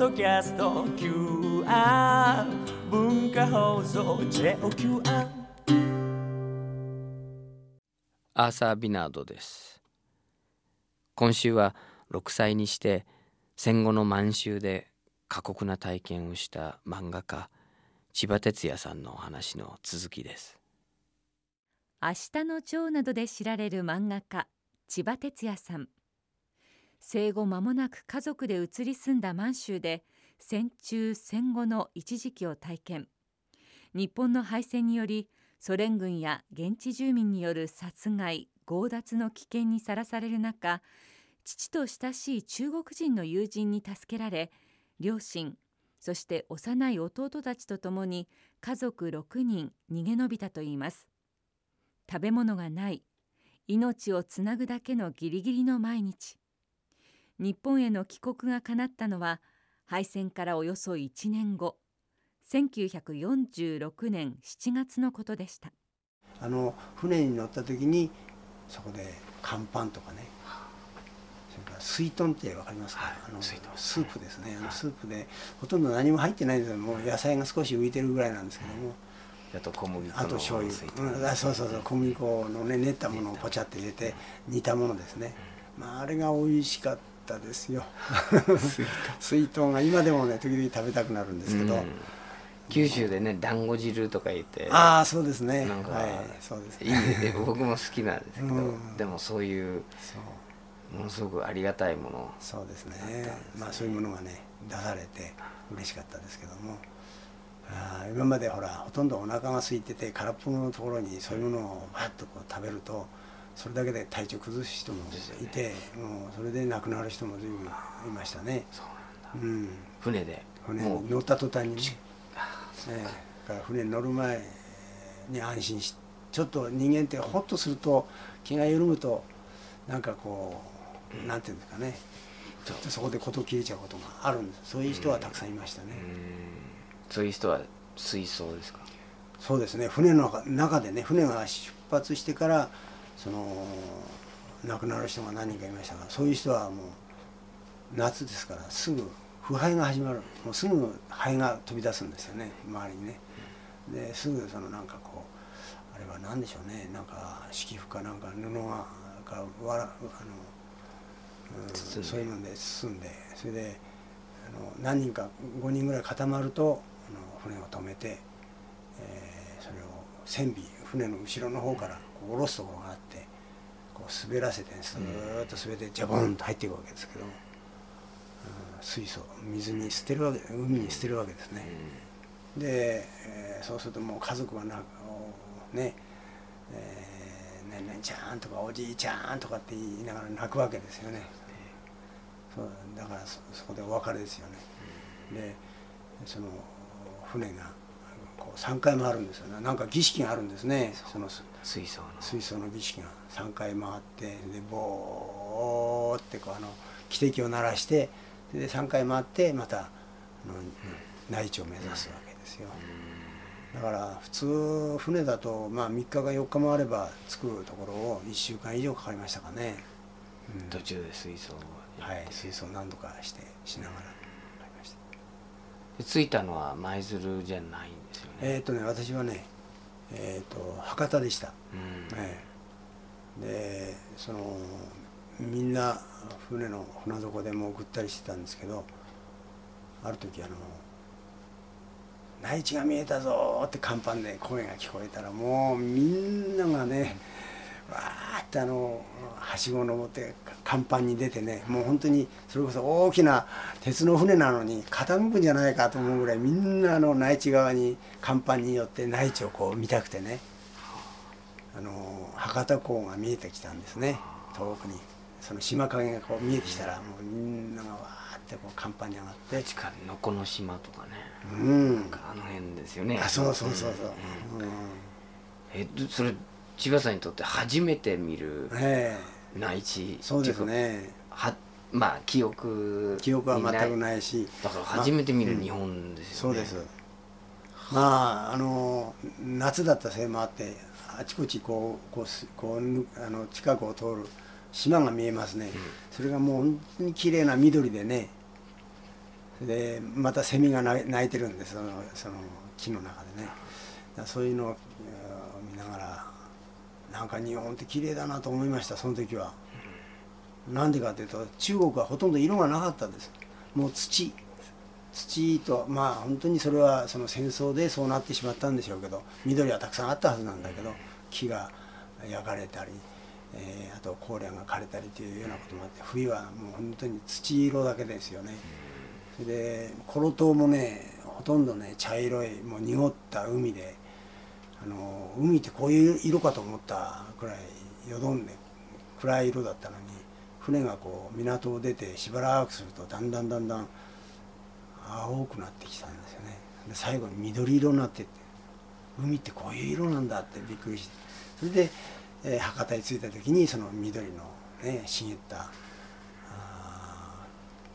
ドキャスト QR 文化放送 JOQR アー。サー・ビナードです。今週は6歳にして戦後の満州で過酷な体験をした漫画家千葉哲也さんのお話の続きです。明日のジョーなどで知られる漫画家千葉哲也さん生後間もなく家族で移り住んだ満州で戦中戦後の一時期を体験。日本の敗戦によりソ連軍や現地住民による殺害強奪の危険にさらされる中父と親しい中国人の友人に助けられ両親そして幼い弟たちと共に家族6人逃げ延びたといいます。食べ物がない命をつなぐだけのギリギリの毎日。日本への帰国が叶ったのは敗戦からおよそ1年後1946年7月のことでした。あの船に乗った時にそこで乾パンとかねそれから水豚って分かりますか、あのスープですね。あのスープでほとんど何も入ってないんですよ。もう野菜が少し浮いてるぐらいなんですけども、あと小麦粉あと醤油、うん、あそうそうそう。小麦粉のね練ったものをポチャって入れて煮たものですね、まあ、あれが美味しかったですよ。水豚 が今でもね時々食べたくなるんですけど、うん。九州でね団子汁とか言って。ああそうですね。なんか、はい、そうです。いいね。僕も好きなんですけど、うん。でもそういうものすごくありがたいもの。そうですね。まあそういうものがね出されて嬉しかったですけども。あー今までほらほとんどお腹が空いてて空っぽのところにそういうものをバッとこう食べるとそれだけで体調崩す人もいて、もうそれで亡くなる人も随分いましたね。そうなんだ。うん、船で。船もに乗った途端にね、ええだから船に乗る前に安心しちょっと人間ってホッとすると気が緩むとなんかこう、なんていうんですかね。ちょっとそこで事切れちゃうことがあるんです。そういう人はたくさんいましたね、うん。そういう人は水槽ですか？そうですね。船の中中でね船が出発してからその亡くなる人が何人かいましたがそういう人はもう夏ですからすぐ腐敗が始まる。もうすぐ灰が飛び出すんですよね周りにね。ですぐそのなんかこうあれは何でしょうね。なんか敷布かなんか布がかわらあの、うんそういうので包んで。それであの何人か5人ぐらい固まるとあの船を止めて、えーそれを船尾船の後ろの方からこう下ろすところ滑らせてスーッと滑ってジャボンと入っていくわけですけど、うん水素水に捨てるわけ海に捨てるわけですね。で、えーそうするともう家族がなんかおねえー、何々ちゃんとかおじいちゃんとかって言いながら泣くわけですよね。そうだからそそこでお別れですよね。でその船がこう3回回るんですよね。なんか儀式があるんですね。そのす水槽の。水槽の儀式が。3回回ってでボーってこうあの汽笛を鳴らしてで3回回ってまたあの内地を目指すわけですよ。だから普通船だとまあ3日か4日もあれば着くところを1週間以上かかりましたかね。うん。途中で水槽をはい、水槽何度かしてしながらかかりました。で着いたのは舞鶴じゃないんですよね、えっ、とね私はねえっ、と博多でした。うんええでそのみんな船の船底でもぐったりしてたんですけどある時あの「内地が見えたぞ」って甲板で声が聞こえたらもうみんながねわーってあのはしごを登って甲板に出てねもう本当にそれこそ大きな鉄の船なのに傾くんじゃないかと思うぐらいみんなあの内地側に甲板によって内地をこう見たくてねあの博多港が見えてきたんですね遠くに。その島影がこう見えてきたらもうみんながわーってこう甲板に上がって。確かにのこの島とかね。うん。あの辺ですよね。あそうそうそうそう、んうんえどそれ千葉さんにとって初めて見るえ内地そうですね。かはまあ記憶記憶はに全くないし。だから初めて見る日本ですよね、そうです。まああの夏だったせいもあってあちこちこうこうすこうぬあの近くを通る島が見えますね、それがもう本当に綺麗な緑でね。でまたセミが鳴いてるんです。そのその木の中でね。そういうのをなんか日本って綺麗だなと思いましたその時は。なんでかというと中国はほとんど色がなかったですもう土土とまあ本当にそれはその戦争でそうなってしまったんでしょうけど緑はたくさんあったはずなんだけど木が焼かれたり、えー、あと荒涼が枯れたりというようなこともあって冬はもう本当に土色だけですよね。それでコロ島もねほとんどね茶色いもう濁った海であの海ってこういう色かと思ったくらいよどんで暗い色だったのに船がこう港を出てしばらくするとだんだんだんだん青くなってきたんですよね。で最後に緑色になってって海ってこういう色なんだってびっくりしてそれで、えー、博多に着いた時にその緑のね茂った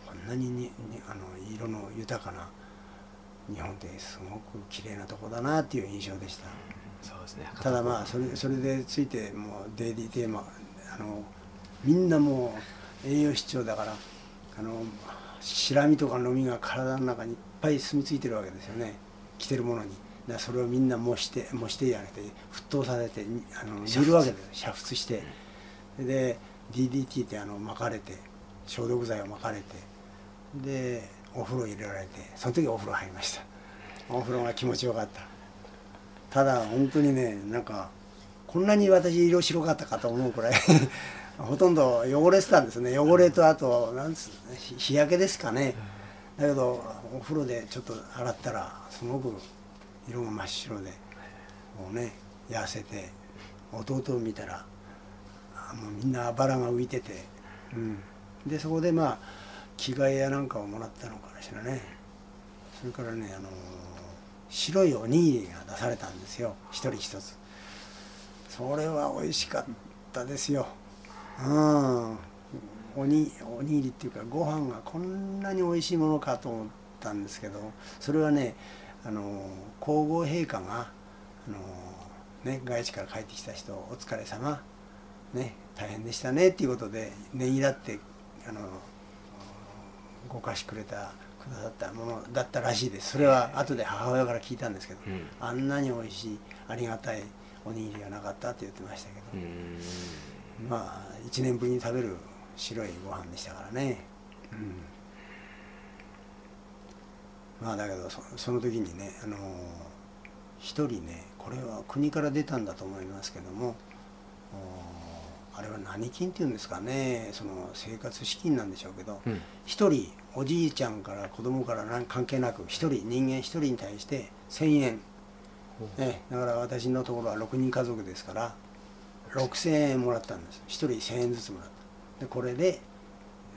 こんなににあの色の豊かな日本ってすごく綺麗なとこだなっていう印象でした、そうですね。ただまあそれそれでついてもうデイリーテーマあのみんなもう栄養失調だからあのシラミとかのみが体の中にいっぱい住み着いてるわけですよね。着てるものに。だそれをみんな模して模してじゃなくて沸騰させてあの煮るわけです煮沸して。で DDT ってあの巻かれて消毒剤を巻かれて。でお風呂入れられてその時お風呂入りました。お風呂が気持ちよかった。ただ本当にねなんかこんなに私色白かったかと思うくらい ほとんど汚れてたんですね。汚れとあとなんつ日焼けですかね。だけどお風呂でちょっと洗ったらすごく色が真っ白でもうね痩せて弟を見たらもうみんなあばらが浮いてて、うん、でそこでまあ着替えやなんかをもらったのか。しらね。それからねあの白いおにぎりが出されたんですよ。一人一つ。それは美味しかったですよ。うん。おにおにぎりっていうかご飯がこんなに美味しいものかと思ったんですけどそれはねあの皇后陛下があの、ね、外地から帰ってきた人お疲れ様。ね大変でしたねっていうことでねぎらってあのご貸しくれたくださったものだったらしいです。それは後で母親から聞いたんですけど、うん、あんなに美味しいありがたいおにぎりがなかったって言ってましたけど。まあ1年ぶりに食べる白いご飯でしたからね、うん、まあだけどその時にねあの一人ねこれは国から出たんだと思いますけどもあれは何金っていうんですかね。その生活資金なんでしょうけど一、うん、人おじいちゃんから子供から関係なく一人人間一人に対して1,000円、ね、だから私のところは6人家族ですから6,000円もらったんです。1人1,000円ずつもらった。でこれで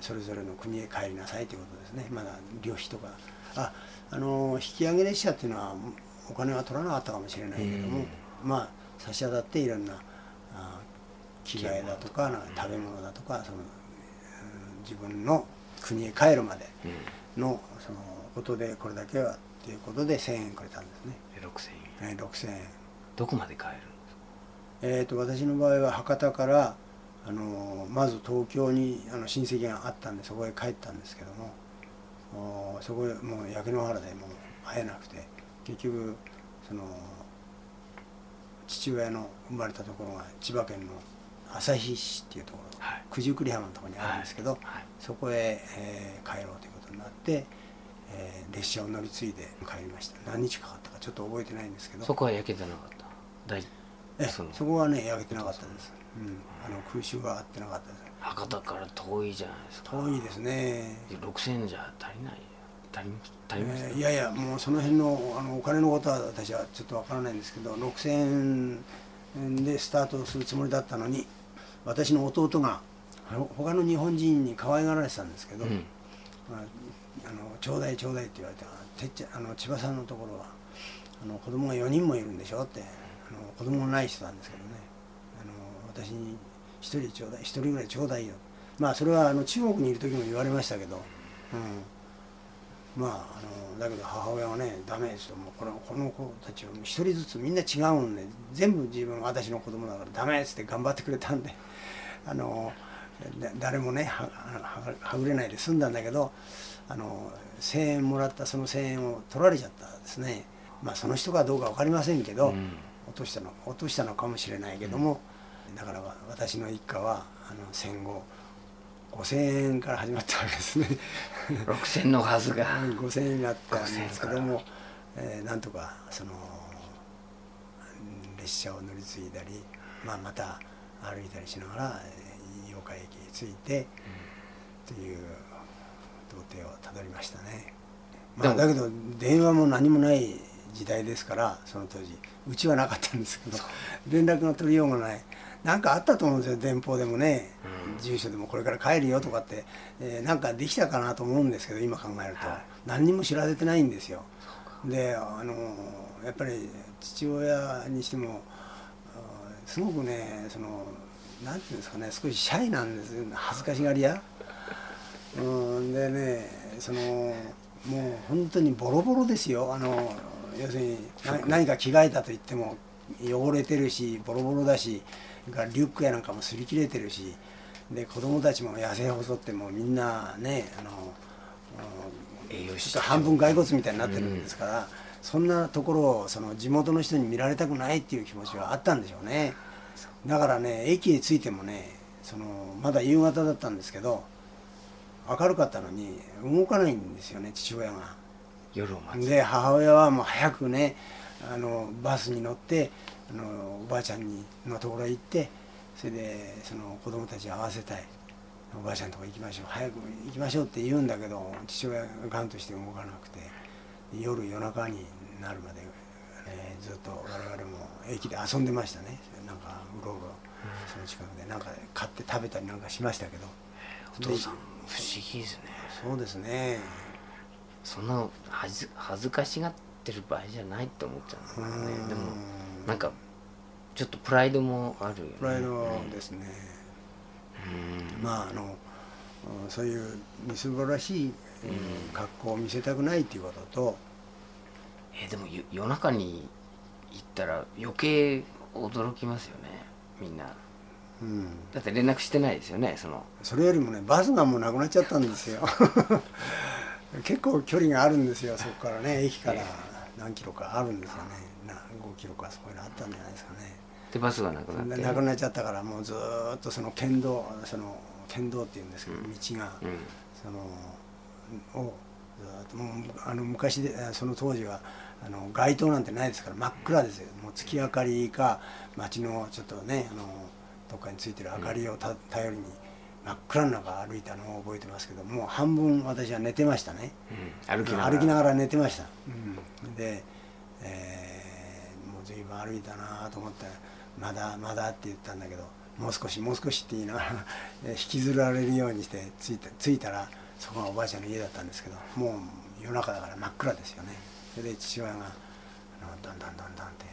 それぞれの国へ帰りなさいということですね。まだ旅費とか。ああの引き上げ列車っていうのはお金は取らなかったかもしれないけども、まあ差し当たっていろんなあ着替えだとか食べ物だとかその、自分の国へ帰るまでのそのことでこれだけはっていうことで1,000円くれたんですね。6,000円、6,000円。どこまで帰るえーと、私の場合は博多からあのまず東京にあの親戚があったんでそこへ帰ったんですけどもそこへもう焼け野原でもう会えなくて結局その父親の生まれたところが千葉県の旭市っていうところ、はい、九十九里浜のところにあるんですけど、そこへ、えー、帰ろうということになって、えー、列車を乗り継いで帰りました。何日かかったかちょっと覚えてないんですけど。そこは焼けてなかった？大えそこはね焼けてなかったです、うん、あの空襲があってなかったです。博多から遠いじゃないですか。遠いですね。6000じゃ足りない足り足ります、えー、いやいやもうその辺のあのお金のことは私はちょっとわからないんですけど6000円でスタートするつもりだったのに私の弟が他の日本人に可愛がられてたんですけど、うん、まあ、あのちょうだいちょうだいって言われててっちゃあの千葉さんのところはあの子供が4人もいるんでしょってあの子供のない人なんですけどね。あの私に1人ちょうだい1人ぐらいちょうだいよ。まあそれはあの中国にいる時も言われましたけど、うん、まああのだけど母親はねダメですともうこのこの子たちは1人ずつみんな違うんで全部自分私の子供だからダメっつって頑張ってくれたんであのだ誰もねはぐれないで済んだんだけどあの1,000円もらったその1,000円を取られちゃったんですね。まあその人かどうか分かりませんけど、うん。落としたの落としたのかもしれないけども、だから私の一家はあの戦後5,000円から始まったわけですね。6,000のはずが 5,000円になったんですけども、えーなんとかそのうん列車を乗り継いだり、まあ、また歩いたりしながらえー八日駅に着いて、という童貞をたどりましたね、まあ、だけど電話も何もない時代ですからその当時。うちはなかったんですけど連絡が取りようがない。何かあったと思うんですよ電報でもね、住所でもこれから帰るよとかって、えーなんかできたかなと思うんですけど今考えると、はい。何にも知らせてないんですよ。であのやっぱり父親にしてもすごくねそのなんていうんですかね少しシャイなんですよ。恥ずかしがり屋。うんでねそのもう本当にボロボロですよ。あの要するにな何か着替えたと言っても汚れてるしボロボロだしリュックやなんかも擦り切れてるしで子供たちも痩せ細ってもうみんなねあの栄養ちょっと半分骸骨みたいになってるんですから、そんなところをその地元の人に見られたくないっていう気持ちはあったんでしょうね。だからね駅へ着いてもねそのまだ夕方だったんですけど明るかったのに動かないんですよね父親が。夜を待つ。で母親はもう早くねあのバスに乗ってあのおばあちゃんにのところへ行ってそれでその子供たちに会わせたい。おばあちゃんのとこ行きましょう。早く行きましょうって言うんだけど父親がガンとして動かなくて夜夜中になるまで、えーずっと我々も駅で遊んでましたね。なんかうろうろその近くで。なんか買って食べたりなんかしましたけど。お父さん不思議ですね。そうですね。そんな恥ず恥ずかしがってる場合じゃないって思っちゃうんだよね。うん。でもなんかちょっとプライドもあるよね。プライドですね、うん。まああのうんそういうみすぼらしい、えー格好を見せたくないっていうこととえーでもよ夜中に行ったら余計驚きますよねみんな。うん、だって連絡してないですよねその。それよりもねバスがもうなくなっちゃったんですよ。結構距離があるんですよそこからね駅から何キロかあるんですよね。な5キロかそういうのあったんじゃないですかね。でバスがなくなって。でなくなっちゃったからもうずーっとその県道その県道っていうんですけど、うん。道が、うん。そのをずーっともうあの昔であその当時はあの街灯なんてないですから真っ暗ですよ。もう月明かりか街のちょっとねあのどっかについてる明かりをた頼りに真っ暗の中歩いたのを覚えてますけどもう半分私は寝てましたね。うん。歩きながら。寝てました、うん。で、えーもう随分歩いたなと思ってまだまだって言ったんだけどもう少しもう少しって言いな。が らえー引きずられるようにして着いた着いたらそこがおばあちゃんの家だったんですけどもう夜中だから真っ暗ですよねそれで父親があのだんだんだんだんって、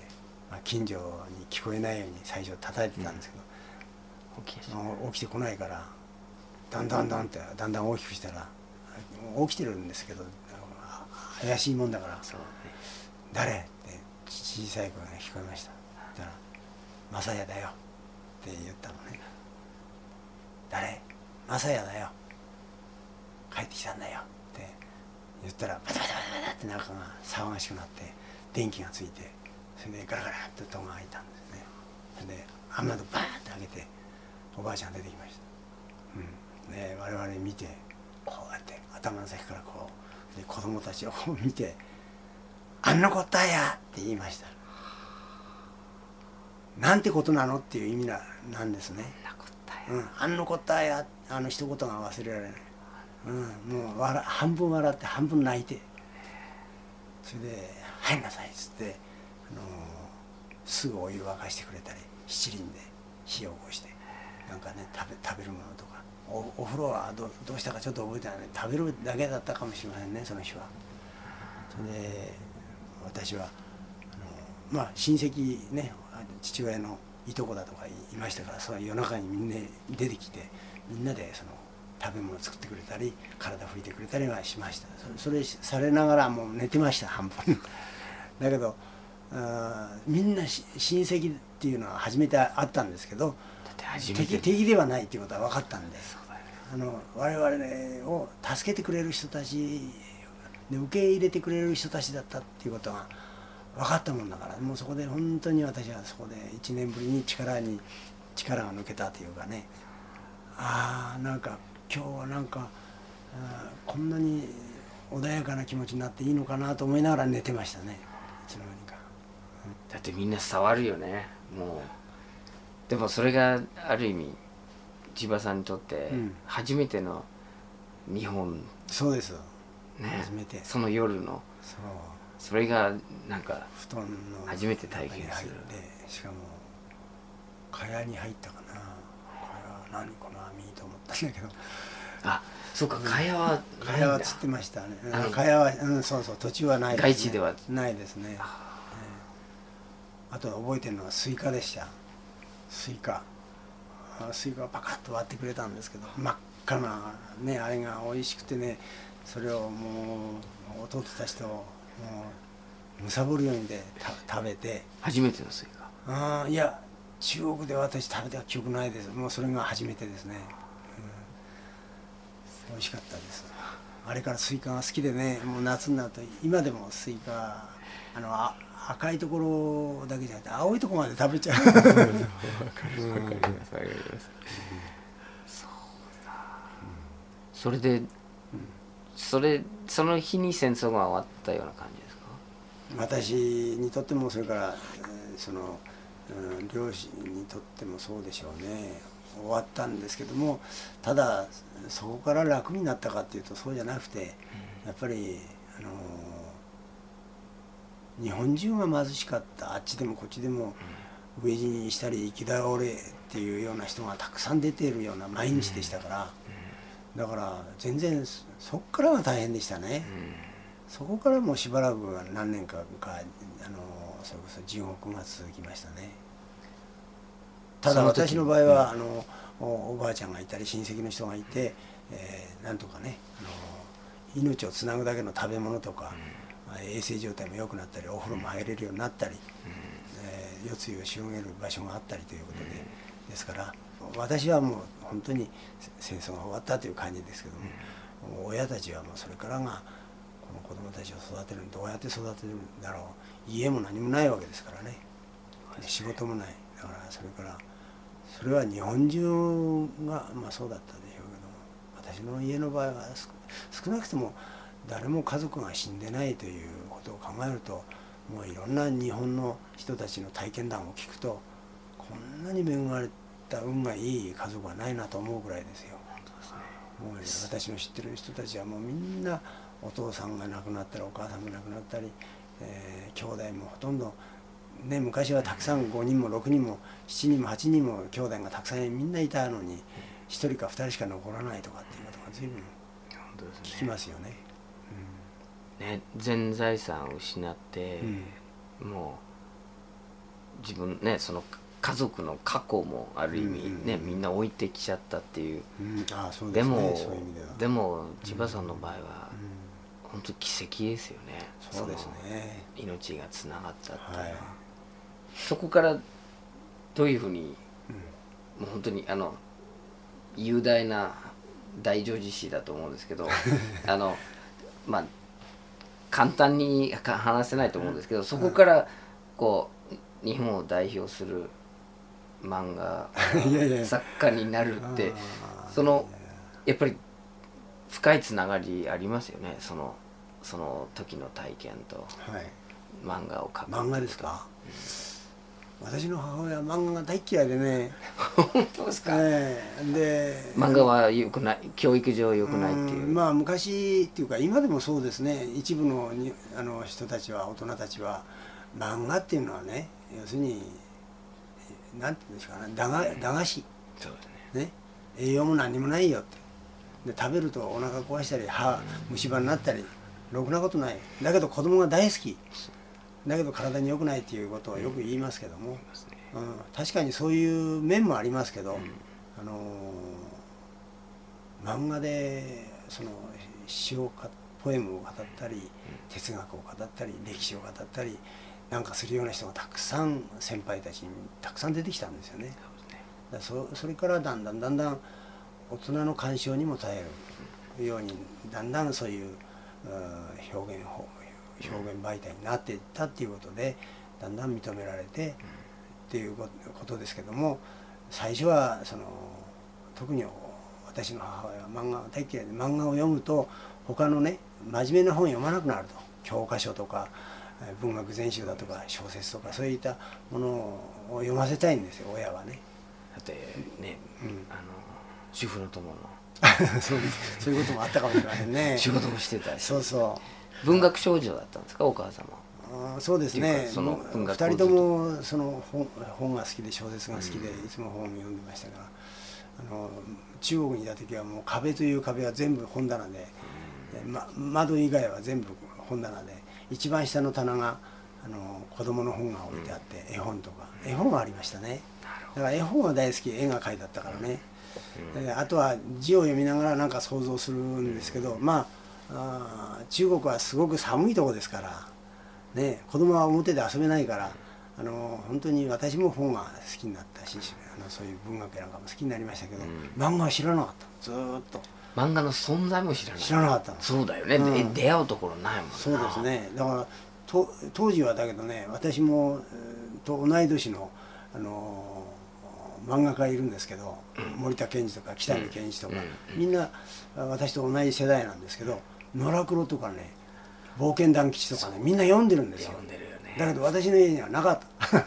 まあ、近所に聞こえないように最初叩いてたんですけど、起きてあの起きてこないからだんだんだんってだんだん大きくしたら起きてるんですけど怪しいもんだからそうね「誰?」って小さい声が聞こえました。そしたら「マサヤだよ」って言ったのね「誰？マサヤだよ。帰ってきたんだよ」言ったらバタバタバタバタって中が騒がしくなって電気がついてそれでガラガラって戸が開いたんですね。それで雨戸バーッて開けておばあちゃんが出てきました、うん、で我々見てこうやって頭の先からこうで子供たちをこう見て「あんなこったや!」って言いました。なんてことなのっていう意味ななんですね。うん、あんったやあの一言が忘れられない、うん、もう笑半分笑って半分泣いてそれで「入んなさい」っつって、あのすぐお湯沸かしてくれたり七輪で火を起こしてなんかね食べ食べるものとかおお風呂はどどうしたかちょっと覚えてないね食べるだけだったかもしれませんねその日は。それで私はあのまあ親戚ね父親のいとこだとかいましたからその夜中にみんな出てきてみんなでその食べ物作ってくれたり体拭いてくれたりはしました。そそれされながらもう寝てました半分 だけどみんなし親戚っていうのは初めてあったんですけど敵敵ではないっていうことは分かったんであの我々を助けてくれる人たちで受け入れてくれる人たちだったっていうことが分かったもんだからもうそこで本当に私はそこで1年ぶりに力に力が抜けたというかね。ああなんか今日はなんかこんなに穏やかな気持ちになっていいのかなと思いながら寝てましたね。いつの間にか。だってみんな触るよね。もう。でもそれがある意味千葉さんにとってうん。初めての日本。そうですね。初めて。その夜の。そう。それがなんか布団の初めて体験する。しかも蚊帳に入ったかな。これは何この網と思ったんだけど。あそうか蚊帳は蚊ないん。だ帳はつってましたね。蚊帳はうんそうそう土地はないです、ね、外地では。ないですね、ええ。あと覚えてるのはスイカでした。スイカ。あスイカをパカッと割ってくれたんですけど真っ赤なねあれが美味しくてねそれをもう弟たちともう貪るようにでた食べて。初めてのスイカ。ああいや中国で私食べた記憶ないです。もうそれが初めてですね、うん、美味しかったです。あれからスイカが好きでねもう夏になると今でもスイカあのあ赤いところだけじゃなくて青いところまで食べちゃう。わかりますわかります。そうだそれでそれその日に戦争が終わったような感じですか？私にとってもそれからえーその、うん、両親にとってもそうでしょうね。終わったんですけどもただそこから楽になったかっていうとそうじゃなくてやっぱりあの日本中が貧しかったあっちでもこっちでも飢え死にしたり生き倒れっていうような人がたくさん出ているような毎日でしたから。だから全然そそっからが大変でしたね。そこからもうしばらくは何年かかそれこそ地獄が続きましたね。ただ私の場合は、あのおおばあちゃんがいたり親戚の人がいて、えーなんとかねあの命をつなぐだけの食べ物とか、衛生状態も良くなったりお風呂も入れるようになったり、えー夜露を広げる場所があったりということで、ですから私はもう本当に戦争が終わったという感じですけども、親たちはもうそれからがこの子供たちを育てるどうやって育てるんだろう家も何もないわけですからね。仕事もない。だからそれからそれは日本中がまあそうだったでしょうけども私の家の場合は少少なくとも誰も家族が死んでないということを考えるともういろんな日本の人たちの体験談を聞くとこんなに恵まれた運がいい家族はないなと思うぐらいですよ。もう私の知ってる人たちはもうみんなお父さんが亡くなったりお母さんが亡くなったり、えー兄弟もほとんど、ね、昔はたくさん5人も6人も7人も8人も兄弟がたくさんみんないたのに1人か2人しか残らないとかっていうことが随分聞きますよね。ね全財産を失って、うん。もう自分ねその家族の過去もある意味うんうんね、みんな置いてきちゃったっていう。うん。ああそうですね。でもでも千葉さんの場合はうん本当奇跡ですよね。そうですのね。命がつながったっていうのは、はい。そこからどういうふうにうん。もう本当にあの雄大な大乗寺師だと思うんですけど あのまあ簡単にか話せないと思うんですけどそこからこう日本を代表する漫画 作家になるってそのやっぱり深いつながりありますよね。そのその時の体験とはい。漫画を描く。漫画ですか、私の母親は漫画が大嫌いでね、本当ですか、ええ。で漫画は良くない教育上良くないっていう。うんまあ昔っていうか今でもそうですね。一部のにあの人たちは大人たちは漫画っていうのはね要するになんていうんですかね駄が駄菓子そうですね。ね。栄養も何もないよって。で食べるとお腹壊したり歯虫歯になったりろくなことない。だけど子供が大好き。だけど体に良くないっていうことをよく言いますけども、ますね。うん、確かにそういう面もありますけど、ん。あのー漫画でその詩をかポエムを語ったり哲学を語ったり歴史を語ったりなんかするような人がたくさん先輩たちにたくさん出てきたんですよね。だそそれからだんだんだんだん大人の鑑賞にも耐えるようにだんだんそういうう表現法表現媒体になっていったっていうことでだんだん認められてっていうことですけども最初はその特に私の母親は漫画大嫌いで漫画を読むと他のね真面目な本読まなくなると。教科書とか文学全集だとか小説とかそういったものを読ませたいんですよ親はね。だってね、うん。あの主婦の友の そうそういうこともあったかもしれませんね。仕事もしてたし。そうそう。文学少女だったんですか？お母様。あーそうですね。その文二学人ともその本本が好きで小説が好きで、うん。いつも本を読んでましたから。あの中国にいた時はもう壁という壁は全部本棚で、でま、窓以外は全部本棚で一番下の棚があの子供の本が置いてあって、絵本とか。絵本がありましたね。だから絵本は大好き。絵が描いてあったからね、であとは字を読みながらなんか想像するんですけど、まああー中国はすごく寒いとこですから、ね、子供は表で遊べないからあの本当に私も本が好きになったしあのそういう文学なんかも好きになりましたけど、うん。漫画は知らなかったずーっと。漫画の存在も知らない。知らなかったの。そうだよね、うん。で出会うところないもんな。そうですね。だからと当時はだけどね私もえーと同い年の、あのー漫画家いるんですけど、森田健二とか北見健一とか、うん。みんなあ私と同じ世代なんですけど野良黒とかね冒険団吉とかねみんな読んでるんですよ。読んでるよね。だけど私の家にはなかった。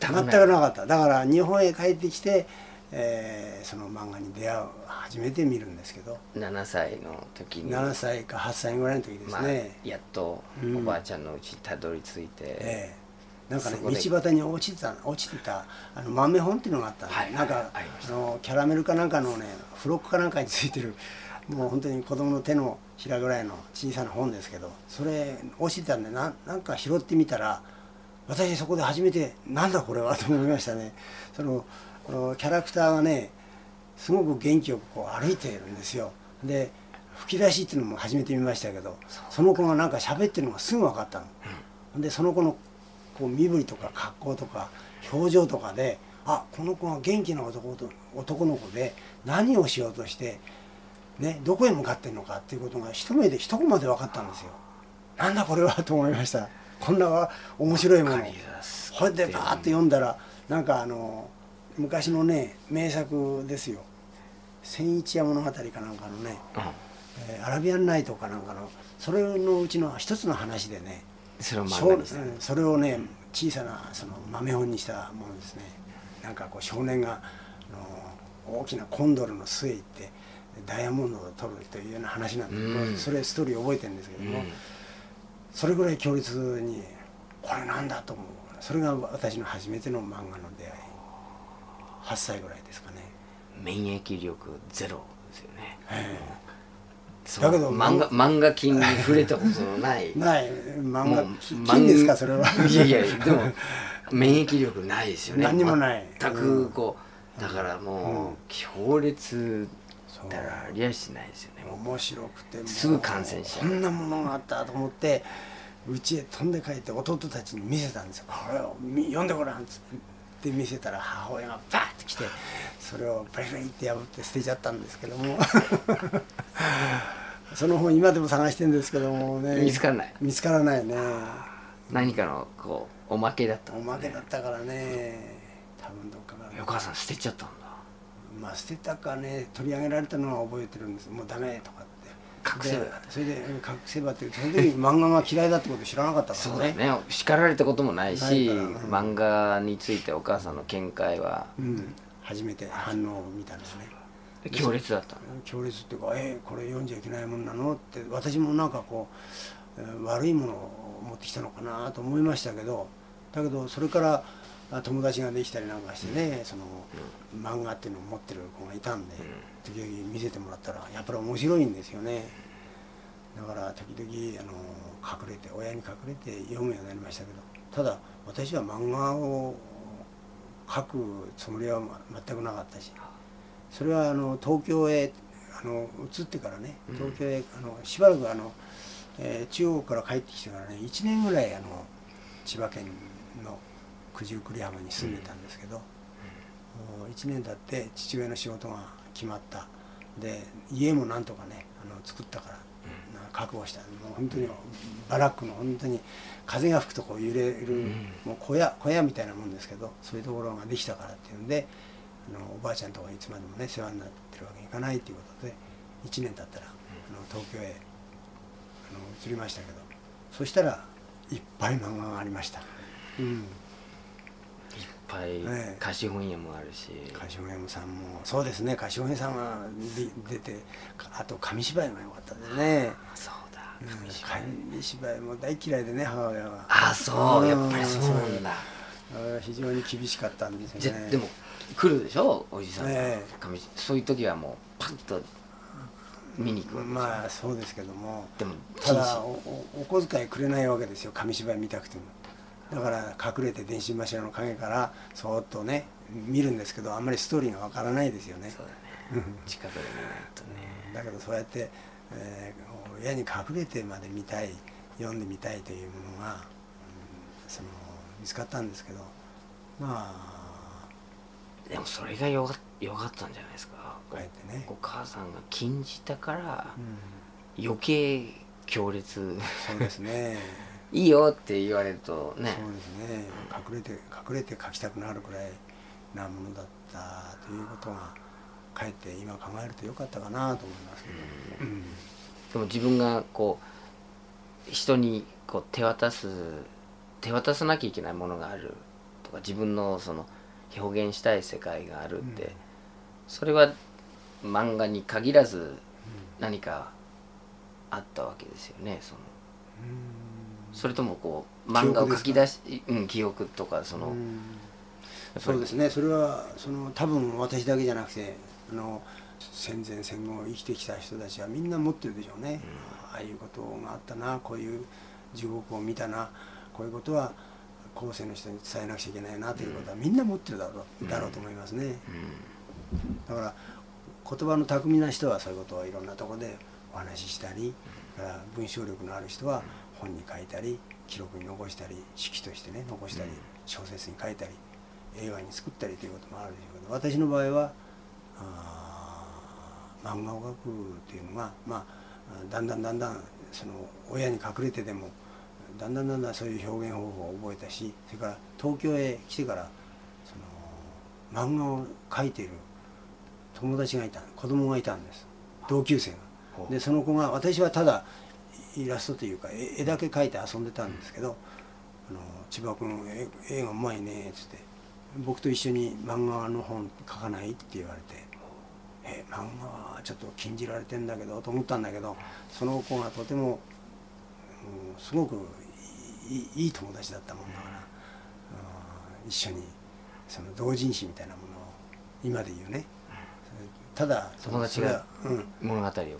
全全くなかった。だから日本へ帰ってきて、えーその漫画に出会う初めて見るんですけど。7歳の時に。7歳か8歳ぐらいの時ですまあね、やっとうん。おばあちゃんのうちにたどり着いて、ええなんかね道端に落ちてた落ちてたあの豆本っていうのがあったはいなんかあのキャラメルかなんかのねフロックかなんかについてる もう本当に子供の手のひらぐらいの小さな本ですけどそれ落ちてたんでななんか拾ってみたら私そこで初めてなんだこれはと思いましたね。そのキャラクターがねすごく元気よくこう歩いているんですよ。で吹き出しっていうのも初めて見ましたけどその子がなんか喋ってるのがすぐ分かったの、でその子のこう身振りとか格好とか表情とかであこの子は元気な男と男の子で何をしようとして、ね、どこへ向かってるのかっていうことが一目で一コマで分かったんですよ。なんだこれはと思いました。こんなは面白いものわかりやすくこれでバーッと読んだらなんかあの昔のね名作ですよ「千一夜物語」かなんかのね、うん。えーアラビアンナイトかなんかのそれのうちの一つの話でねそれを少漫画にしたうん。それをね小さなその豆本にしたものですね。なんかこう少年があの大きなコンドルの巣へ行ってダイヤモンドを取るというような話なんで、うん。それストーリー覚えてるんですけども、うん。それぐらい強烈にこれなんだと思う。それが私の初めての漫画の出会い。8歳ぐらいですかね。免疫力ゼロですよね、えそうだけど漫画漫画金に触れたことのない。ない。漫画金ですかそれは。いやいやでも免疫力ないですよね。何にもない。全くこうだからもうん。う強烈だらありゃしないですよね。面白くてすぐ感染しちゃう。こんなものがあったと思って家へ飛んで帰って弟たちに見せたんですよ「これを見読んでごらん」っつって見せたら母親がバーッと来てそれをバリバリって破って捨てちゃったんですけども。その本今でも探してるんですけどもね。見つからない。見つからないね。何かのこうおまけだった。おまけだったからね。多分どっかから。お母さん捨てちゃったんだ。まあ捨てたかね取り上げられたのは覚えてるんです。もうダメとかって隠せばでそれでうん隠せばってその時漫画が嫌いだってこと知らなかったからね。そうだね。叱られたこともないしうん。漫画についてお母さんの見解はうん。初めて反応を見たんですね。強烈だったの。強烈っていうか「えこれ読んじゃいけないもんなの?」って。私もなんかこう、えー悪いものを持ってきたのかなと思いましたけどだけどそれからあ友達ができたりなんかしてね、その漫画っていうのを持ってる子がいたんで、時々見せてもらったらやっぱり面白いんですよね。だから時々あの隠れて親に隠れて読むようになりましたけどただ私は漫画を描くつもりは全くなかったしそれはあの東京へあの移ってからね東京へあのしばらくあの、えー中国から帰ってきてからね1年ぐらいあの千葉県の九十九里浜に住んでたんですけど、1年経って父親の仕事が決まった。で家もなんとかねあの作ったから、な覚悟した。もう本当にバラックの本当に風が吹くとこう揺れる、もう小屋小屋みたいなもんですけどそういうところができたからっていうんであのおばあちゃんとかいつまでもね世話になってるわけにいかないっていうことで1年経ったらあの東京へあの移りましたけどそしたらいっぱい漫画がありました。うんぱいええ。貸本屋もあるし、柏山さんもそうですね。柏山さんがで出てかあと紙芝居が良かったですね。そうだ。うん。紙芝居。紙芝居も大嫌いでね母親は。あそう。やっぱりそうなんだ。あ非常に厳しかったんですよね。でも来るでしょ？おじさんが、えそういう時はもうパッと見に行くまあそうですけども。でもただおおお小遣いくれないわけですよ。紙芝居見たくてもだから隠れて電信柱の陰からそーっとね見るんですけどあんまりストーリーがわからないですよね。そうだね。近くで見ないとね。だけどそうやって、えー親に隠れてまで見たい読んでみたいというものが、うんその見つかったんですけどまあでもそれがよかよかったんじゃないですか。かえってね、お母さんが禁じたからうん。余計強烈。そうですね いいよって言われるとね。そうですね。隠れて隠れて書きたくなるくらいなものだったということがかえって今考えるとよかったかなと思いますけど、うん。でも自分がこう人にこう手渡す手渡さなきゃいけないものがあるとか自分のその表現したい世界があるって、うん。それは漫画に限らず何かあったわけですよねそのそれともこう漫画を書き出しうん、記憶とかその、そうですね。それはその多分私だけじゃなくてあの戦前戦後生きてきた人たちはみんな持ってるでしょうね、ああいうことがあったなこういう地獄を見たなこういうことは後世の人に伝えなくちゃいけないなということはみんな持ってるだろう,、だろうと思いますね。だから言葉の巧みな人はそういうことをいろんなところでお話ししたりから文章力のある人は本に書いたり記録に残したり式としてね残したり小説に書いたり映画に作ったりということもあるでしょうけど私の場合は漫画を描くっていうのがまあだんだんだんだんその親に隠れてでもだんだんだんだんそういう表現方法を覚えたしそれから東京へ来てからその漫画を描いている友達がいた子供がいたんです。同級生が。でその子が私はただイラストというか絵絵だけ描いて遊んでたんですけど「あの千葉君絵絵がうまいね」っつって「僕と一緒に漫画の本描かない?」って言われて「え漫画はちょっと禁じられてんだけど」と思ったんだけどその子がとても、うんすごくいいいい友達だったもんだから、うん一緒にその同人誌みたいなものを今で言うね。ただ友達が物語を書いて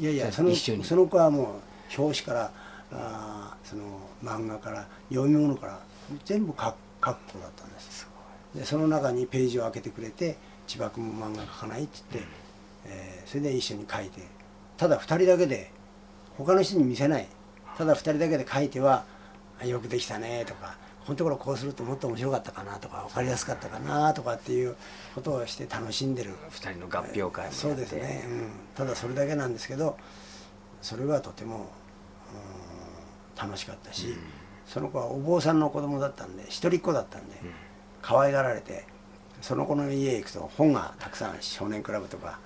いやいやそのその子はもう表紙からあーその漫画から読み物から全部書く書く子だったんです。でその中にページを開けてくれて「千葉君も漫画描かない?」って言って、えーそれで一緒に書いてただ2人だけで他の人に見せない。ただ2人だけで書いては「あよくできたね」とか「このところこうするともっと面白かったかな」とか「分かりやすかったかな」とかっていうことをして楽しんでる。二人の合評会もそうですね、うん、ただそれだけなんですけどそれはとても、うん楽しかったし、その子はお坊さんの子供だったんで一人っ子だったんで、可愛がられてその子の家へ行くと本がたくさん「少年クラブ」とか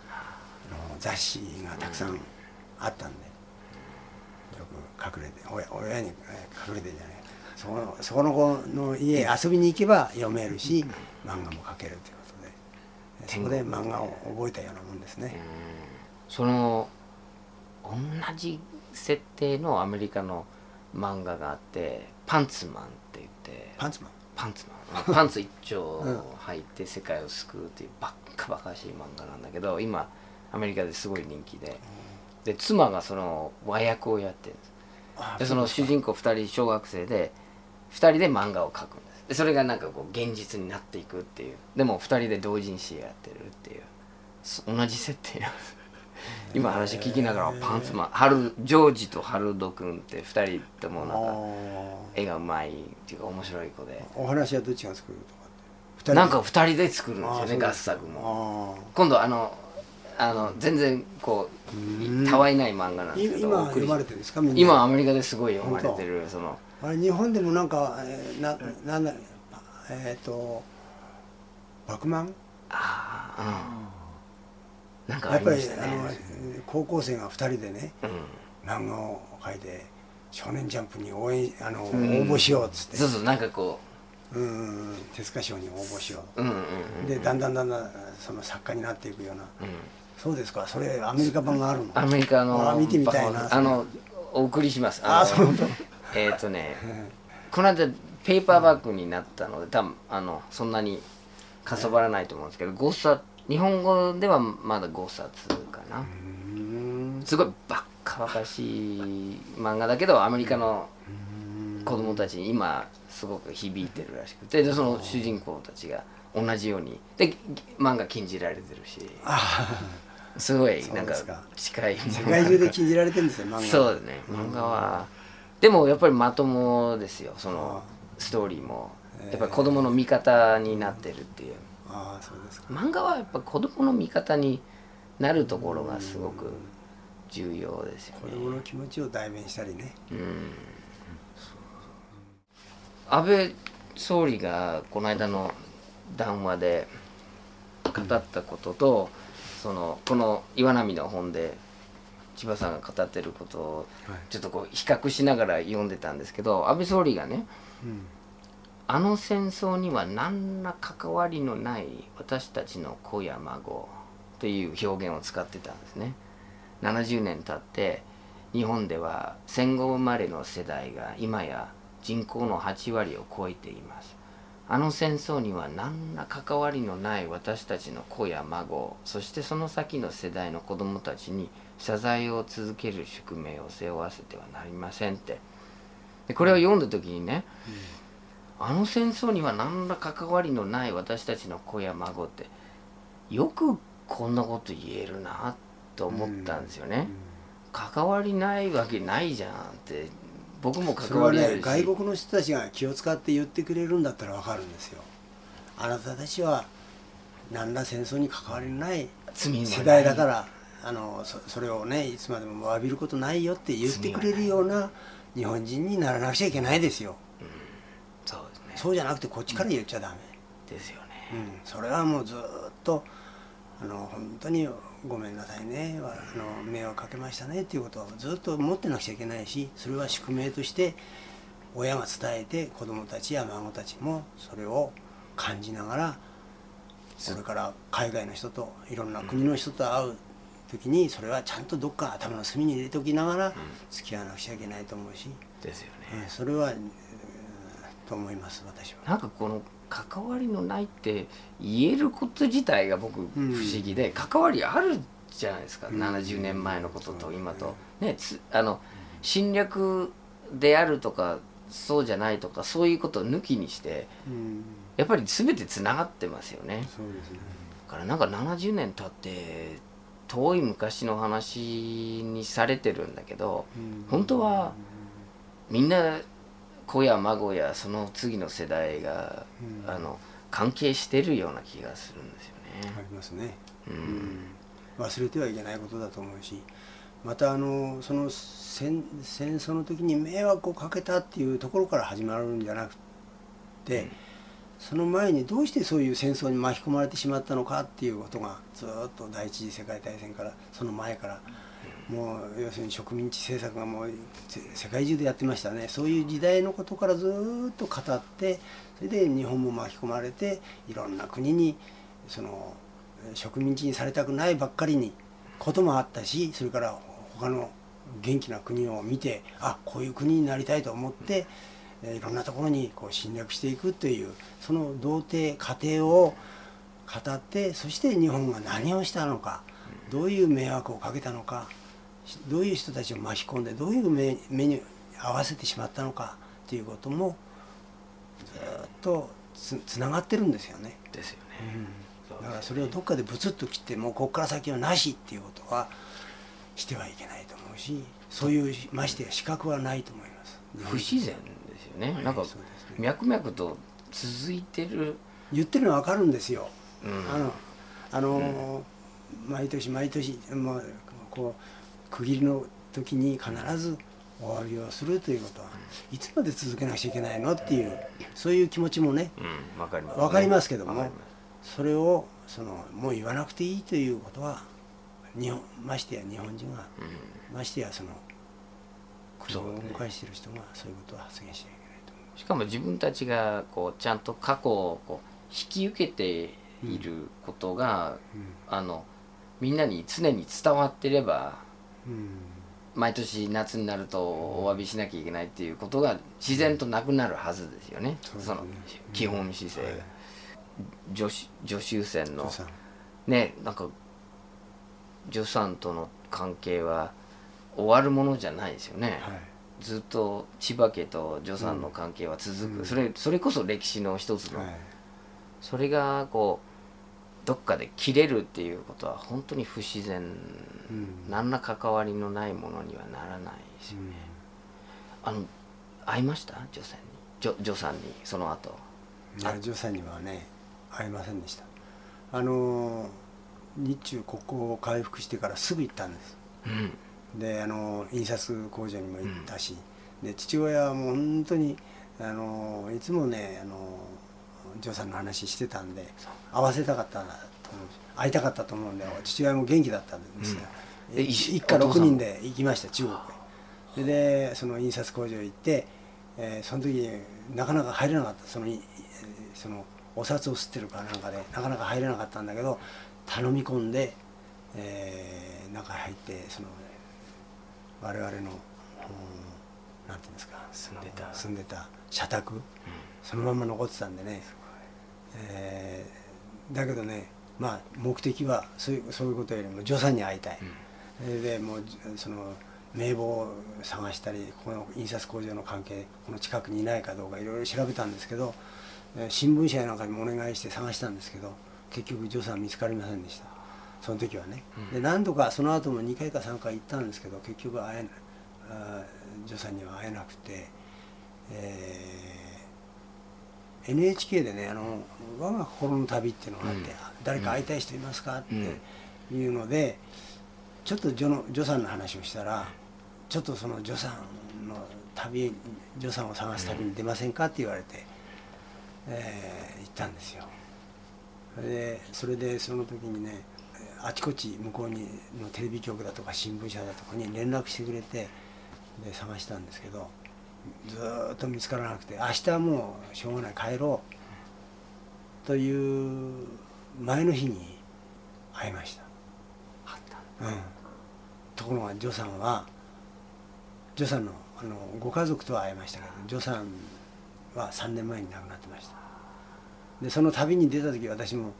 雑誌がたくさんあったんでよく隠れて親親にえー隠れてじゃないそこのそこの子の家へ遊びに行けば読めるし漫画も描けるということで。そこで漫画を覚えたようなもんですね。その同じ設定のアメリカの漫画があって「パンツマン」って言ってパンツマン？パンツマン。パンツ一丁履いて世界を救うっていうバッカバカしい漫画なんだけど今アメリカですごい人気で。で妻がその和訳をやってるんです。あでその主人公2人小学生で2人で漫画を描くんです。でそれがなんかこう現実になっていくっていう。でも2人で同人誌やってるっていう。そ同じ設定なんです。今話聞きながらパンツマンハルジョージとハルド君って2人ともなんかあ絵がうまいっていうか面白い子で。ーお話はどっちが作るとかって？人なんか二人で作るんですよね合作も。あ今度あのあの全然こうたわいない漫画なんあですけど今お送り読まれてるんですか今アメリカですごい読まれてるそのあれ日本でもなんか、えー、ななんだえっ、とバクマンああうん。なんかあやっぱりあのね高校生が2人でねうん。漫画を描いて「少年ジャンプ」に応援あの、うん。応募しようっつって。そうそうなんかこう。んうんうん。手塚賞に応募しよう。うんうんううん。でだんだんだんだんその作家になっていくような。うん。そうですか？それアメリカ版があるの？アメリカのあ見てみたいな。あのお送りします。のあそうえっとねこの間ペーパーバッグになったので多分あのそんなにかさばらないと思うんですけど5冊日本語ではまだ5冊かな。うんすごいバッカバカしい漫画だけどアメリカの子供たちに今すごく響いてるらしくてでその主人公たちが同じようにで漫画禁じられてるし。あすごいなんかですか。近い世界中で禁じられてるんですよ漫画。そうだね。漫画はでもやっぱりまともですよ。そのストーリーも。えー。やっぱり子供の味方になってるっていう。ああそうですか。漫画はやっぱ子供の味方になるところがすごく重要ですよ子ね供の気持ちを代弁したりね。うん。安倍総理がこの間の談話で語ったことと、そのこの岩波の本で千葉さんが語ってることをちょっとこう比較しながら読んでたんですけど安倍総理がねうん。あの戦争には何ら関わりのない私たちの子や孫という表現を使ってたんですね。70年経って日本では戦後生まれの世代が今や人口の8割を超えています。あの戦争には何ら関わりのない私たちの子や孫そしてその先の世代の子供たちに謝罪を続ける宿命を背負わせてはなりませんって。でこれを読んだ時にね、あの戦争には何ら関わりのない私たちの子や孫ってよくこんなこと言えるなと思ったんですよね、関わりないわけないじゃんって僕も関わりあるし、外国の人たちが気を使って言ってくれるんだったらわかるんですよ。あなたたちは何ら戦争に関わりのない罪もない世代だからあのそそれをねいつまでも詫びることないよって言ってくれるような日本人にならなくちゃいけないですよ。そうですね。そうじゃなくてこっちから言っちゃダメ、ですよね。うん、それはもうずっとあの本当にごめんなさいね。わあの迷惑かけましたねっていうことをずっと思ってなくちゃいけないしそれは宿命として親が伝えて子供たちや孫たちもそれを感じながらそれから海外の人といろんな国の人と会う時にそれはちゃんとどっか頭の隅に入れておきながら付き合わなくちゃいけないと思うし、ですようんねそれは、うんと思います私は。なんかこの関わりのないって言えること自体が僕不うん。思議で、関わりあるじゃないですか、うん。70年前のことと今と。ねつあの侵略であるとかそうじゃないとかそういうことを抜きにしてうん。やっぱり全てつながってますよね。そうですね。だからなんか70年経って遠い昔の話にされてるんだけど本当はみんな子や孫やその次の世代が、うん。あの関係してるような気がするんですよあね。りますね、ううん。ん、忘れてはいけないことだと思うしまたあのその戦戦争の時に迷惑をかけたっていうところから始まるんじゃなくて、その前にどうしてそういう戦争に巻き込まれてしまったのかっていうことがずっと第一次世界大戦からその前から。もう要するに植民地政策がもう世界中でやってましたね。そういう時代のことからずっと語ってそれで日本も巻き込まれていろんな国にその植民地にされたくないばっかりにこともあったしそれから他の元気な国を見てあこういう国になりたいと思って、えーいろんなところにこう侵略していくというその童貞過程を語ってそして日本が何をしたのかどういう迷惑をかけたのかしどういう人たちを巻き込んでどういう目目に合わせてしまったのかということもずっとつつながってるんですよね。ですよね。そうだからそれをどっかでブツッと切ってもうここから先はなしっていうことはしてはいけないと思うしそういうましてや資格はないと思います。不自然ですよね。なんかね。脈々と続いてる。言ってるのは分かるんですよ。うん。あのあの、毎年毎年、まあ、こう区切りの時に必ずお詫びをするということはいつまで続けなくちゃいけないのっていうそういう気持ちもねうん。わかります、わかりますけどもそれをそのもう言わなくていいということは日本ましてや日本人がましてやその苦労をそうね。迎えしている人がそういうことを発言しちゃいけないと思う。しかも自分たちがこうちゃんと過去をこう引き受けていることが、あのみんなに常に伝わってればうん。毎年夏になるとお詫びしなきゃいけないっていうことが自然となくなるはずですよね、そうですね。その基本姿勢が、はい女子女子船の。ねなんか助産との関係は終わるものじゃないですよね、はいずっと千葉家と助産の関係は続く、うん。それそれこそ歴史の一つの、はい。それがこうどっかで切れるっていうことは本当に不自然、うん。何ら関わりのないものにはならないですよね、あの会いました？助産に。助助産にその後。いや助産にはね会えませんでした。あの日中国交を回復してからすぐ行ったんです。うんであの印刷工場にも行ったし、で父親はもう本当にあのいつもねあのジョーさんの話してたんで会わせたかったなと思うし会いたかったと思うんで父親も元気だったんですよ、うん。一一家6お父さんも。人で行きました中国へ。ででその印刷工場へ行って、えーその時なかなか入れなかった。そのそのお札を吸ってるかなんかでなかなか入れなかったんだけど頼み込んで、えー中へ入ってその我々の、うんなんていうんですか住んでた。住んでた社宅、そのまま残ってたんでね、えーだけどねまあ目的はそういうそういうことよりも助産に会いたい、それでもうじその名簿を探したりこの印刷工場の関係この近くにいないかどうかいろいろ調べたんですけど、えー新聞社やなんかにもお願いして探したんですけど結局助産見つかりませんでしたその時はね、で何度かその後も2回か3回行ったんですけど結局会えない。あー助産には会えなくて、えー NHK でね「あの我が心の旅」っていうのがあって、うん。誰か会いたい人いますか?」ってうんいうので、ちょっと助の助産の話をしたらちょっとその助産の旅助産を探す旅に出ませんか？って言われて、えー行ったんですよ。でそれでその時にねあちこち向こうにのテレビ局だとか新聞社だとかに連絡してくれてで探したんですけどずーっと見つからなくて明日はもうしょうがない帰ろうという前の日に会いました。うん、ところが助さんは助さんのあのご家族とは会いましたけど助さんは3年前に亡くなってました。でその旅に出た時私も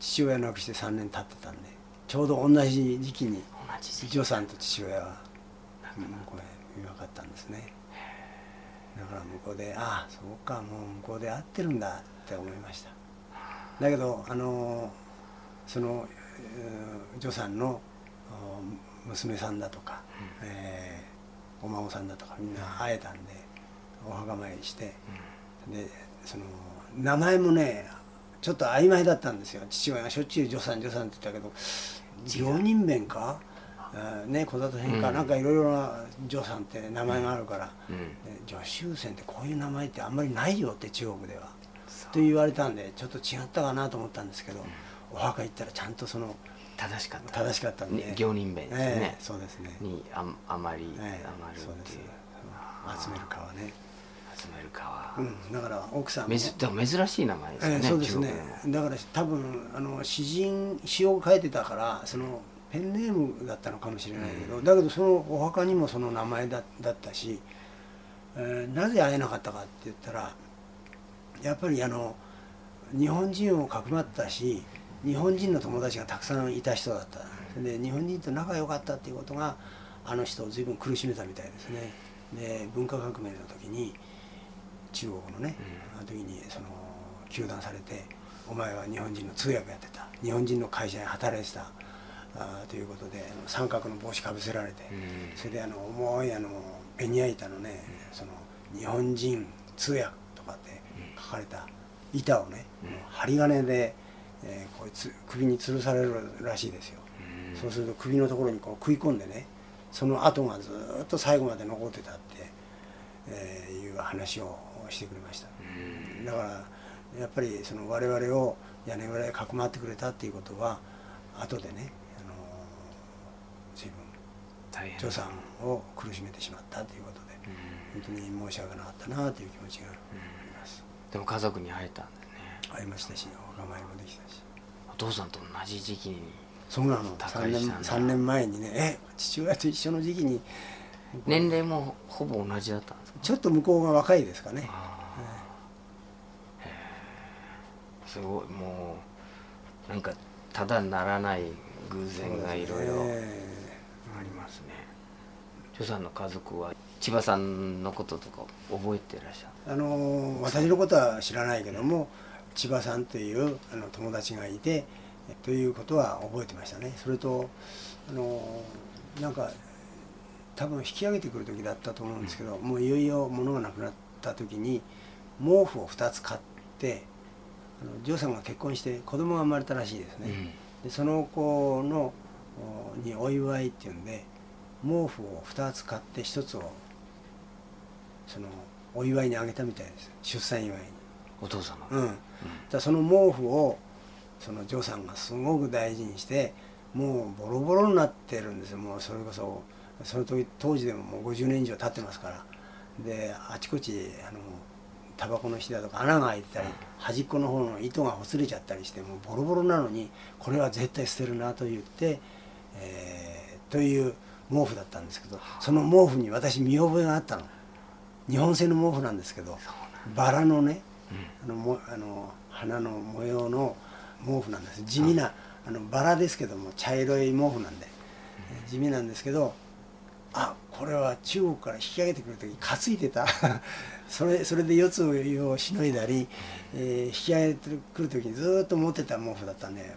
父親亡くして3年経ってたんでちょうど同じ時期に同じ時期。助さんと父親は向こうへいなかったんですね。だから向こうでああそうかもう向こうで会ってるんだって思いました。だけどあのそのえー助さんのあ娘さんだとか、えーお孫さんだとかみんな会えたんでお墓参りしてでその名前もねちょっと曖昧だったんですよ。父親がしょっちゅう助さん助さんって言ったけど。病人弁か？あーね小里編か、うん。なんかいろいろな助さんって名前があるから、うん。で助手船ってこういう名前ってあんまりないよって中国では。と言われたんでちょっと違ったかなと思ったんですけど、お墓行ったらちゃんとその正しかった。正しかったんで、ね行人弁ですね。ええそうですね、にああまりええ余るっていう。集める川ね、集める川。うん、だから奥さん珍しい名前ですよねええそうですね。だから多分あの詩人詩を書いてたからそのペンネームだったのかもしれないけど、だけどそのお墓にもその名前だだったし、えーなぜ会えなかったかって言ったらやっぱりあの日本人をかくまったし日本人の友達がたくさんいた人だった。で日本人と仲良かったっていうことがあの人を随分苦しめたみたいですね。で文化革命の時に中国のね、あの時にその糾弾されてお前は日本人の通訳やってた。日本人の会社に働いてた。あーということで三角の帽子かぶせられて、うん。それであの重いあのベニヤ板のね、その日本人通訳とかって書かれた板をね、うん。針金で、えーこうつ首に吊るされるらしいですよ、そうすると首のところにこう食い込んでねその跡がずーっと最後まで残ってたって、えーいう話をしてくれました。うんだからやっぱりその我々を屋根裏でかくまってくれたっていうことは後でね、あの随分大変。助さんを苦しめてしまったということでうん本当に申し訳なかったなという気持ちがありますでも家族に会えたんですね。会いましたしお構いもできたし。お父さんと同じ時期に。そうなの。3年高橋さんだ。3年前にね。え父親と一緒の時期に。年齢もほぼ同じだったんですか？ちょっと向こうが若いですかね。すごいもうなんかただならない偶然がいろいろえありますね。ジョさんの家族は千葉さんのこととか覚えてらっしゃる？あの私のことは知らないけども千葉さんというあの友達がいてということは覚えてましたね。それとあのなんか多分引き上げてくる時だったと思うんですけど、もういよいよ物がなくなった時に毛布を2つ買ってあのジョーさんが結婚して子供が生まれたらしいですね、でその子のおにお祝いっていうんで毛布を2つ買って1つをそのお祝いにあげたみたいです。出産祝いに。お父様うん、だからその毛布をそのジョーさんがすごく大事にしてもうボロボロになってるんですよ。もうそれこそその時当時でももう50年以上経ってますから。であちこちあのタバコの火だとか穴が開いてたり端っこの方の糸がほつれちゃったりしてもうボロボロなのにこれは絶対捨てるなと言って、えーという毛布だったんですけどその毛布に私見覚えがあったの。日本製の毛布なんですけどバラのねあのもあの花の模様の毛布なんです。地味なあのバラですけども茶色い毛布なんで、え地味なんですけどあこれは中国から引き上げてくる時担いでた。それそれで四つをしのいだり、えー引き上げてくる時にずーっと持ってた毛布だったんで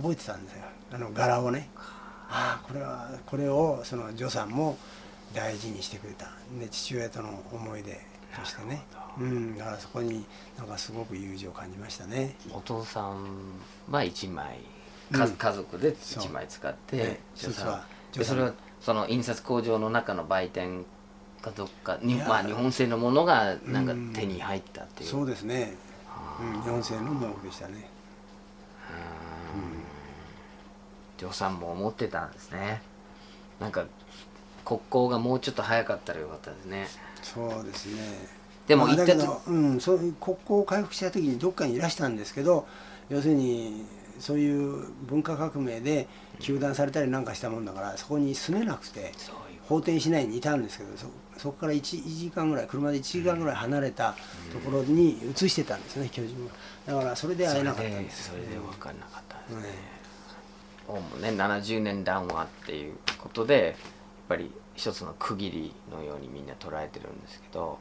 覚えてたんですよ。あの柄をね。ああこれはこれをその助さんも大事にしてくれた。で父親との思い出としてね。うんだからそこになんかすごく友情を感じましたね。お父さんは1枚かうん家族で1枚使ってねジョさん一つはでそれはその印刷工場の中の売店かどっかにまあ日本製のものがなんかうん。手に入ったっていう。そうですね、うん、日本製の毛布でしたね。うん。ジョさんも思ってたんですね。なんか国交がもうちょっと早かったらよかったですね。そうですね。でもまあ行ったとだけど、うん、そういう国交を回復した時にどっかにいらしたんですけど要するにそういう文化革命で糾弾されたりなんかしたもんだからそこに住めなくて法廷市内にいたんですけどそそこから 1, 1時間ぐらい車で1時間ぐらい離れたところに移してたんですね居住がだからそれで会えなかったんですそれでそれで分かんなかったですね。うね70年談話っていうことでやっぱり一つの区切りのようにみんな捉えてるんですけど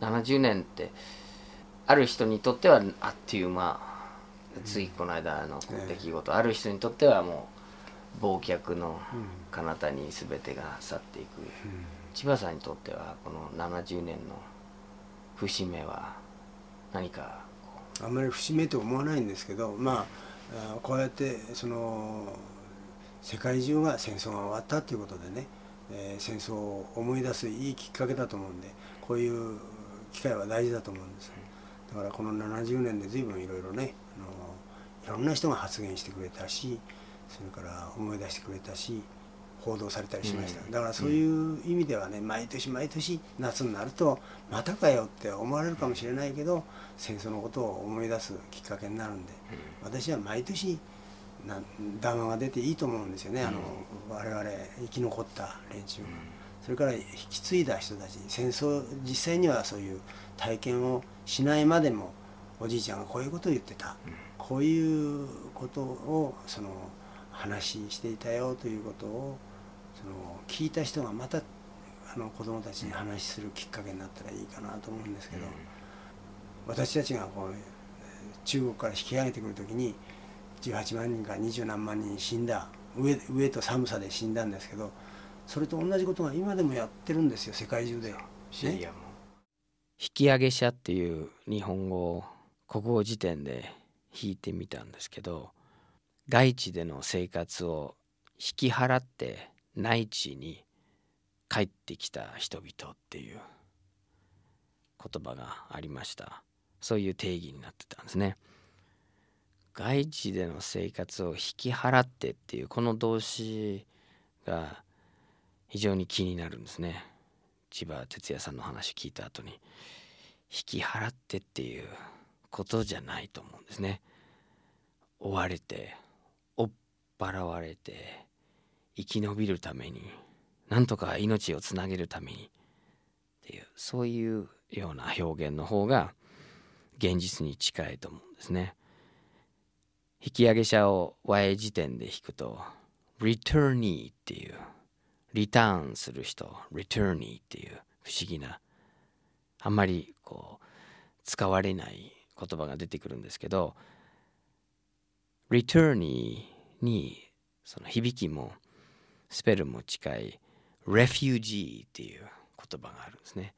70年ってある人にとってはあっという間ついこの間のええ出来事、ある人にとってはもう忘却のうん。彼方に全てが去っていく、千葉さんにとってはこの70年の節目は何かこあんまり節目と思わないんですけどまああこうやってその世界中が戦争が終わったということでね、えー戦争を思い出すいいきっかけだと思うんでこういう機会は大事だと思うんです。だからこの70年で随分いろいろねいろんな人が発言してくれたしそれから思い出してくれたし報道されたりしました、うん。だからそういう意味ではね毎年毎年夏になるとまたかよって思われるかもしれないけど戦争のことを思い出すきっかけになるんでう、私は毎年な談話が出ていいと思うんですよね、あの我々生き残った連中が、それから引き継いだ人たち戦争実際にはそういう体験をしないまでもおじいちゃんがこういうことを言ってた、こういうことをその話していたよということをその聞いた人がまたあの子供たちに話するきっかけになったらいいかなと思うんですけど、私たちがこう中国から引き上げてくる時に18万人か20何万人死んだ上上と寒さで死んだんですけどそれと同じことが今でもやってるんですよ世界中で。シリアも、引き上げ者っていう日本語国語辞典で引いてみたんですけど外地での生活を引き払って内地に帰ってきた人々っていう言葉がありました。そういう定義になってたんですね。外地での生活を引き払ってっていうこの動詞が非常に気になるんですね。千葉哲也さんの話聞いた後に。引き払ってっていうことじゃないと思うんですね追われて追っ払われて生き延びるためになんとか命をつなげるためにっていうそういうような表現の方が現実に近いと思うんですね。引き上げ者を Y 時点で引くと returnee っていうリターンする人 returnee っていう不思議なあんまりこう使われない言葉が出てくるんですけど returnee にその響きもスペルも近い refugee っていう言葉があるんですね。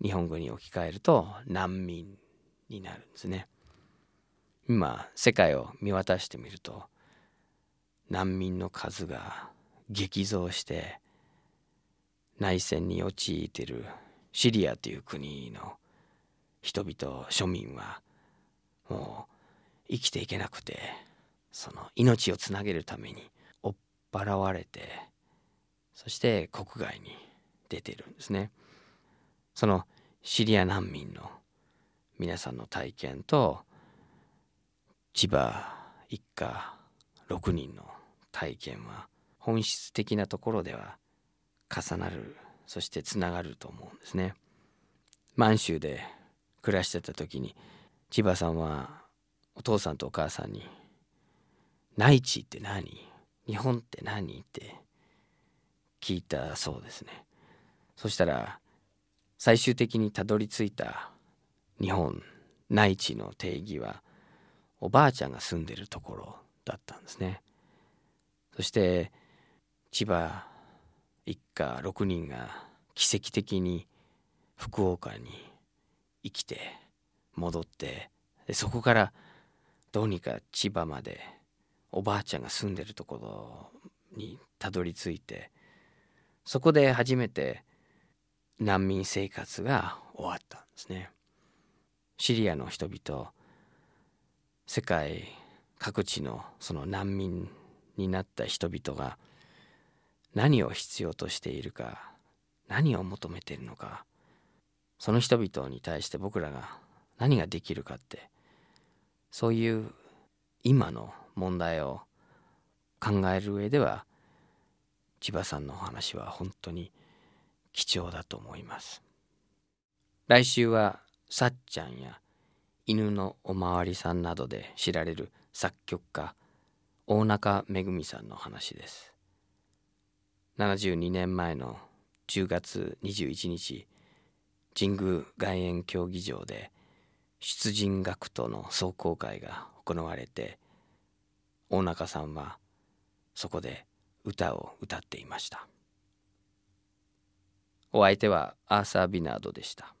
日本語に置き換えると難民になるんですね。今世界を見渡してみると難民の数が激増して内戦に陥っているシリアという国の人々庶民はもう生きていけなくてその命をつなげるために追っ払われてそして国外に出てるんですね。そのシリア難民の皆さんの体験と千葉一家6人の体験は本質的なところでは重なるそしてつながると思うんですね。満州で暮らしてた時に千葉さんはお父さんとお母さんに「内地って何？日本って何?」って聞いたそうですね。そしたら最終的にたどり着いた日本内地の定義はおばあちゃんが住んでるところだったんですね。そして千葉一家6人が奇跡的に福岡に生きて戻ってでそこからどうにか千葉までおばあちゃんが住んでるところにたどり着いてそこで初めて難民生活が終わったんですね。シリアの人々世界各地のその難民になった人々が何を必要としているか何を求めているのかその人々に対して僕らが何ができるかってそういう今の問題を考える上では千葉さんのお話は本当に貴重だと思います。来週はさっちゃんや犬のおまわりさんなどで知られる作曲家大中めぐみさんの話です。72年前の10月21日神宮外苑競技場で出陣学徒の壮行会が行われて大中さんはそこで歌を歌っていました。お相手はアーサー・ビナードでした。